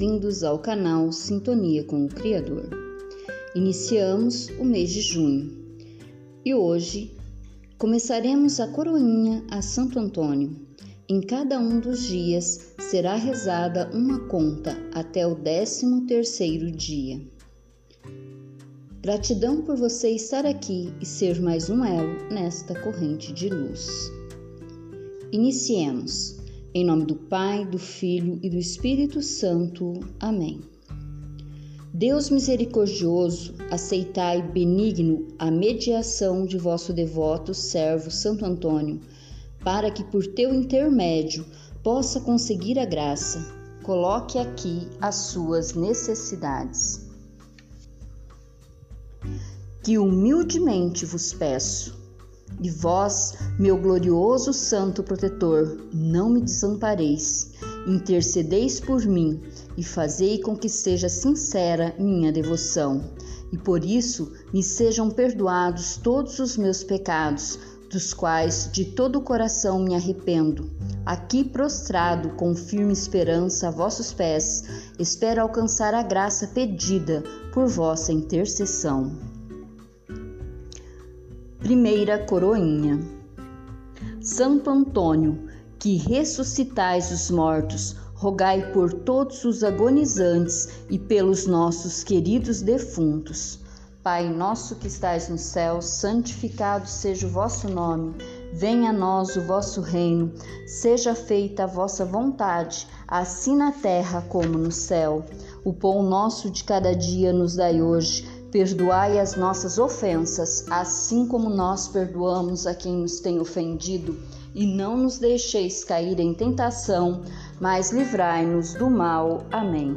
bem-vindos ao canal Sintonia com o Criador. Iniciamos o mês de junho e hoje começaremos a coroinha a Santo Antônio. Em cada um dos dias será rezada uma conta até o décimo terceiro dia. Gratidão por você estar aqui e ser mais um elo nesta corrente de luz. Iniciemos. Em nome do Pai, do Filho e do Espírito Santo. Amém. Deus misericordioso, aceitai benigno a mediação de vosso devoto servo Santo Antônio, para que por teu intermédio possa conseguir a graça. Coloque aqui as suas necessidades. Que humildemente vos peço e vós, meu glorioso Santo Protetor, não me desampareis, intercedeis por mim e fazei com que seja sincera minha devoção. E por isso me sejam perdoados todos os meus pecados, dos quais de todo o coração me arrependo. Aqui prostrado com firme esperança a vossos pés, espero alcançar a graça pedida por vossa intercessão. Primeira Coroinha Santo Antônio, que ressuscitais os mortos, rogai por todos os agonizantes e pelos nossos queridos defuntos. Pai nosso que estais no céu, santificado seja o vosso nome. Venha a nós o vosso reino. Seja feita a vossa vontade, assim na terra como no céu. O pão nosso de cada dia nos dai hoje Perdoai as nossas ofensas, assim como nós perdoamos a quem nos tem ofendido, e não nos deixeis cair em tentação, mas livrai-nos do mal. Amém.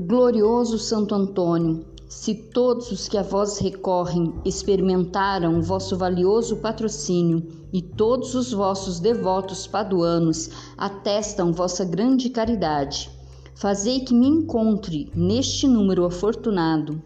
Glorioso Santo Antônio, se todos os que a vós recorrem experimentaram vosso valioso patrocínio e todos os vossos devotos paduanos atestam vossa grande caridade, fazei que me encontre neste número afortunado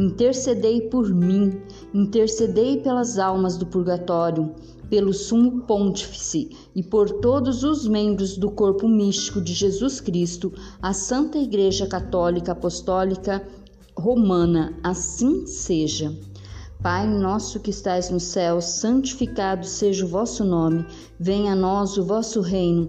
Intercedei por mim, intercedei pelas almas do purgatório, pelo sumo pontífice e por todos os membros do corpo místico de Jesus Cristo, a Santa Igreja Católica Apostólica Romana, assim seja. Pai nosso que estais no céu, santificado seja o vosso nome, venha a nós o vosso reino.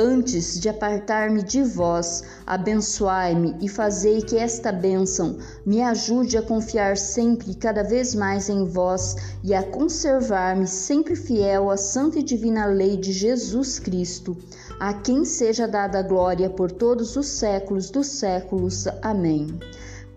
Antes de apartar-me de vós, abençoai-me e fazei que esta bênção me ajude a confiar sempre e cada vez mais em vós e a conservar-me sempre fiel à santa e divina lei de Jesus Cristo, a quem seja dada a glória por todos os séculos dos séculos. Amém.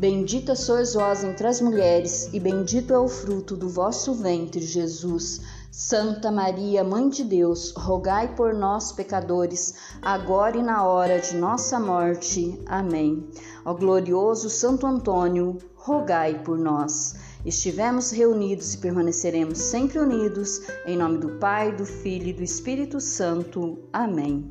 Bendita sois vós entre as mulheres, e bendito é o fruto do vosso ventre, Jesus. Santa Maria, Mãe de Deus, rogai por nós, pecadores, agora e na hora de nossa morte. Amém. Ó glorioso Santo Antônio, rogai por nós. Estivemos reunidos e permaneceremos sempre unidos, em nome do Pai, do Filho e do Espírito Santo. Amém.